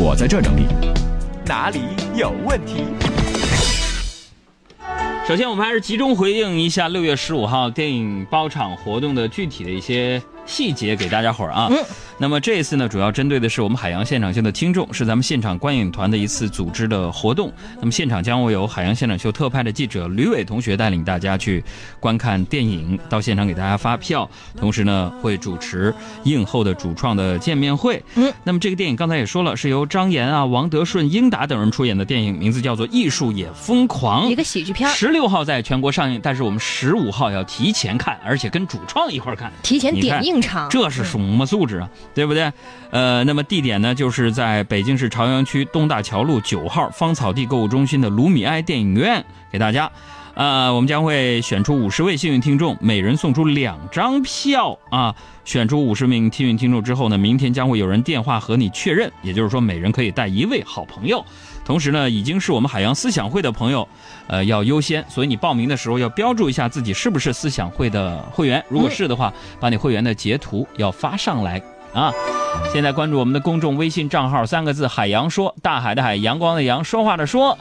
我在这整理。哪里有问题？首先，我们还是集中回应一下六月十五号电影包场活动的具体的一些细节，给大家伙儿啊。嗯那么这一次呢，主要针对的是我们海洋现场秀的听众，是咱们现场观影团的一次组织的活动。那么现场将会有海洋现场秀特派的记者吕伟同学带领大家去观看电影，到现场给大家发票，同时呢会主持映后的主创的见面会。嗯，那么这个电影刚才也说了，是由张岩啊、王德顺、英达等人出演的电影，名字叫做《艺术也疯狂》，一个喜剧片，十六号在全国上映，但是我们十五号要提前看，而且跟主创一块儿看。提前点映这是什么素质啊，对不对？呃，那么地点呢，就是在北京市朝阳区东大桥路九号芳草地购物中心的卢米埃电影院，给大家。呃，我们将会选出五十位幸运听众，每人送出两张票啊！选出五十名幸运听众之后呢，明天将会有人电话和你确认，也就是说，每人可以带一位好朋友。同时呢，已经是我们海洋思想会的朋友，呃，要优先，所以你报名的时候要标注一下自己是不是思想会的会员。如果是的话，把你会员的截图要发上来啊！现在关注我们的公众微信账号，三个字“海洋说”，大海的海，阳光的阳，说话的说，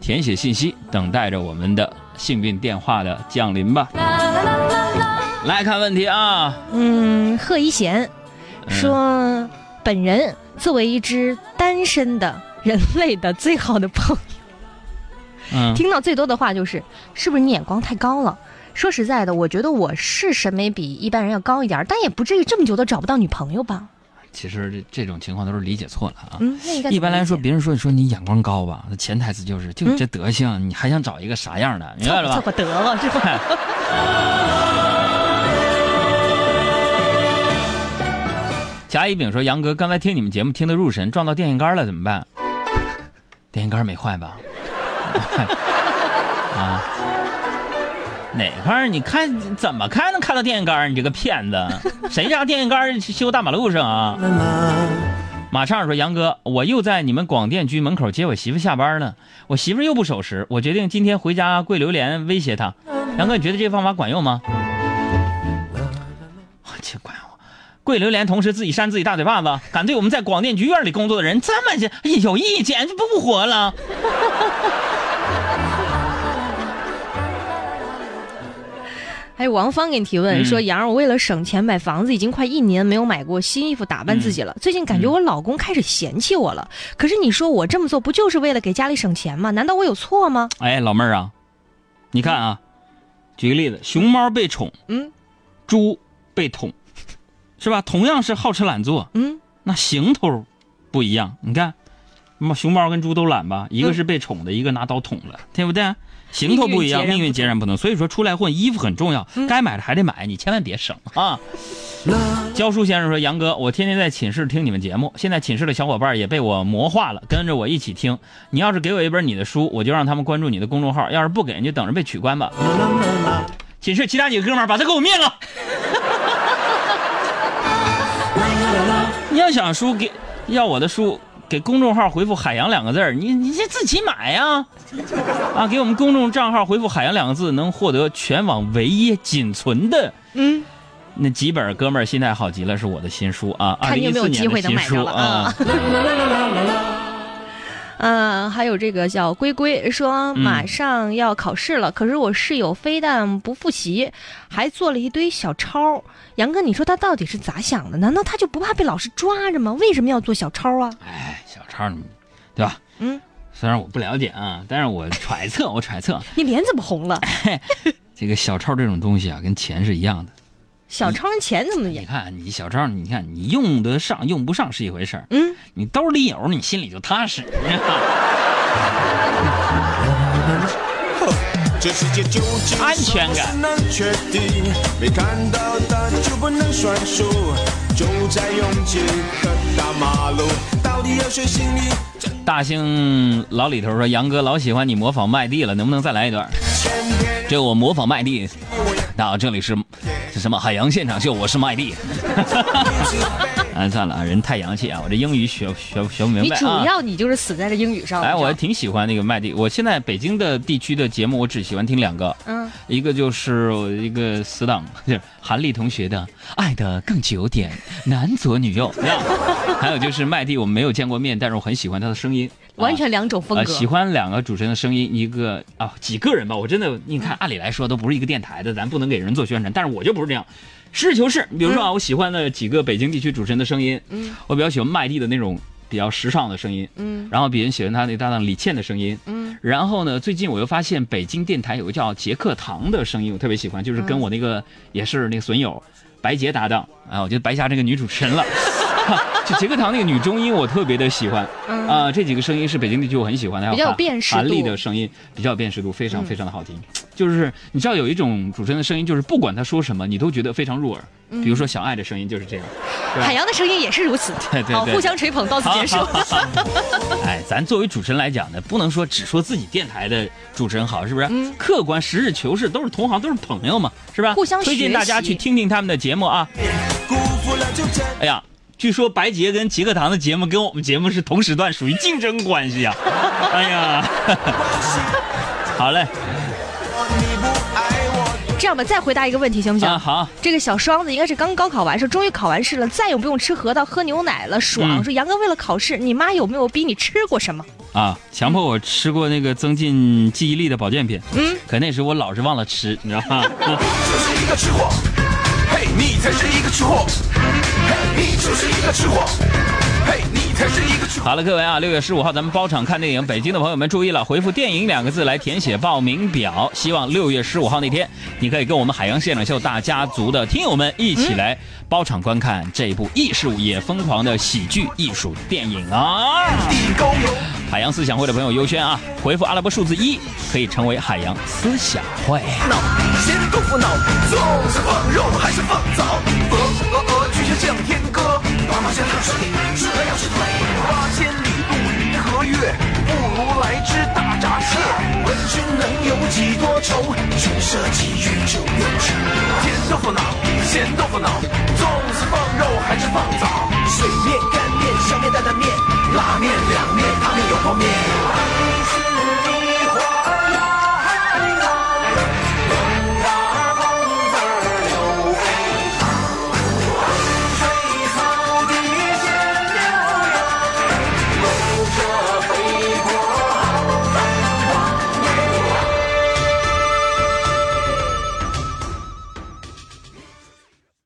填写信息，等待着我们的幸运电话的降临吧。来看问题啊，嗯，贺一贤嗯说，本人作为一只单身的人类的最好的朋友，嗯，听到最多的话就是，是不是你眼光太高了？说实在的，我觉得我是审美比一般人要高一点，但也不至于这么久都找不到女朋友吧？其实这这种情况都是理解错了啊。一般来说，别人说你说你眼光高吧，那潜台词就是就嗯这德行，你还想找一个啥样的？明白了吧？凑合得了是吧？甲乙丙说：“杨哥，刚才听你们节目听得入神，撞到电线杆了，怎么办？电线杆没坏吧？啊？哪块儿？你看怎么看能看到电线杆？你这个骗子！谁家电线杆修大马路上啊？”马畅说：“杨哥，我又在你们广电局门口接我媳妇下班呢，我媳妇又不守时，我决定今天回家跪榴莲威胁她。杨哥，你觉得这方法管用吗？”我去管我！跪榴莲，同时自己扇自己大嘴巴子，敢对我们在广电局院里工作的人这么这有意见，就不活了。还有王芳给你提问、嗯说：“杨儿，我为了省钱买房子，已经快一年没有买过新衣服打扮自己了。最近感觉我老公开始嫌弃我了。可是你说我这么做不就是为了给家里省钱吗？难道我有错吗？哎，老妹儿啊，你看啊，举个例子，熊猫被宠，嗯猪被捅，是吧？同样是好吃懒做，嗯，那行头不一样。你看，猫熊猫跟猪都懒吧，一个是被宠的，一个拿刀捅了，对不对？行头不一样，命运截然不同。所以说，出来混，衣服很重要，嗯该买的还得买，你千万别省啊。教书先生说：“杨哥，我天天在寝室听你们节目，现在寝室的小伙伴也被我魔化了，跟着我一起听。你要是给我一本你的书，我就让他们关注你的公众号；要是不给，你就等着被取关吧。”寝室其他几个哥们儿把他给我灭了。你要想书给要我的书，给公众号回复“海洋”两个字儿，你你这自己买呀、啊！给我们公众账号回复“海洋”两个字，能获得全网唯一仅存的嗯，那几本哥们儿心态好极了，是我的新书啊，二零一四年机会能的新书啊。嗯，还有这个叫龟龟说嗯马上要考试了，可是我室友非但不复习，还做了一堆小抄。杨哥，你说他到底是咋想的？难道他就不怕被老师抓着吗？为什么要做小抄啊？哎，小抄，你对吧？嗯，虽然我不了解啊，但是我揣测，我揣测 你脸怎么红了？这个小抄这种东西啊，跟钱是一样的。小抄跟钱怎么演？你看，你小超，你看你用得上用不上是一回事儿，嗯，你兜里有，你心里就踏实。这世界究竟安全感是能确定，没看到的就不能算数，就在拥挤的大马路，到底有谁心里大兴老李头说：“杨哥老喜欢你模仿麦蒂了，能不能再来一段？”这我模仿麦蒂。那这里是是什么海洋现场秀，我是麦蒂。哎，算了啊，人太洋气啊，我这英语学学学不明你主白啊。要你就是死在这英语上。哎，我还挺喜欢那个麦蒂。我现在北京的地区的节目，我只喜欢听两个，嗯，一个就是我一个死党，就是韩丽同学的《爱的更久点》，男左女右，还有就是麦蒂，我们没有见过面，但是我很喜欢他的声音，完全两种风啊，格。喜欢两个主持人的声音，一个啊几个人吧，我真的，你看，按理来说都不是一个电台的，咱不能给人做宣传，但是我就不是这样，实事求是。比如说啊，我喜欢的几个北京地区主持人的声音，嗯。我比较喜欢麦蒂的那种比较时尚的声音，嗯。然后别人喜欢他那搭档李倩的声音，嗯。然后呢，最近我又发现北京电台有个叫杰克唐的声音，我特别喜欢，就是跟我那个、也是那个损友白洁搭档。啊，我觉得白霞这个女主持人了。就杰克唐那个女中音，我特别的喜欢嗯。啊、这几个声音是北京地区我很喜欢的，还有比较辨识度的声音比较有辨识度，非常嗯。非常的好听。就是你知道有一种主持人的声音，就是不管他说什么，你都觉得非常入耳。比如说小爱的声音就是这样，海洋的声音也是如此。好，对对对互相吹捧到此结束。哎，咱作为主持人来讲呢，不能说只说自己电台的主持人好，是不是？嗯客观实事求是，都是同行，都是朋友嘛，是吧？互相推荐大家去听听他们的节目啊。哎呀，据说白洁跟杰克堂的节目跟我们节目是同时段，属于竞争关系啊。哎呀，好嘞，这样吧，再回答一个问题行不行？啊好，这个小双子应该是刚高考完，说终于考完试了，再也不用吃核桃、喝牛奶了，爽。嗯说杨哥为了考试，你妈有没有逼你吃过什么？啊，强迫我吃过那个增进记忆力的保健品，嗯，可那时候我老是忘了吃，你知道吗？嗯就是一个吃货，嘿，你才是一个吃货，嘿，你就是一个吃货，嘿，你才是一个吃货。好了，各位啊，六月十五号咱们包场看电影，北京的朋友们注意了，回复“电影”两个字来填写报名表。希望六月十五号那天，你可以跟我们海洋现场秀大家族的听友们一起来包场观看这一部艺术也疯狂的喜剧艺术电影啊！地沟油，海洋思想会的朋友优先啊，回复阿拉伯数字一可以成为海洋思想会。脑咸豆腐脑，粽是放肉还是放枣？鹅鹅鹅，巨蟹降天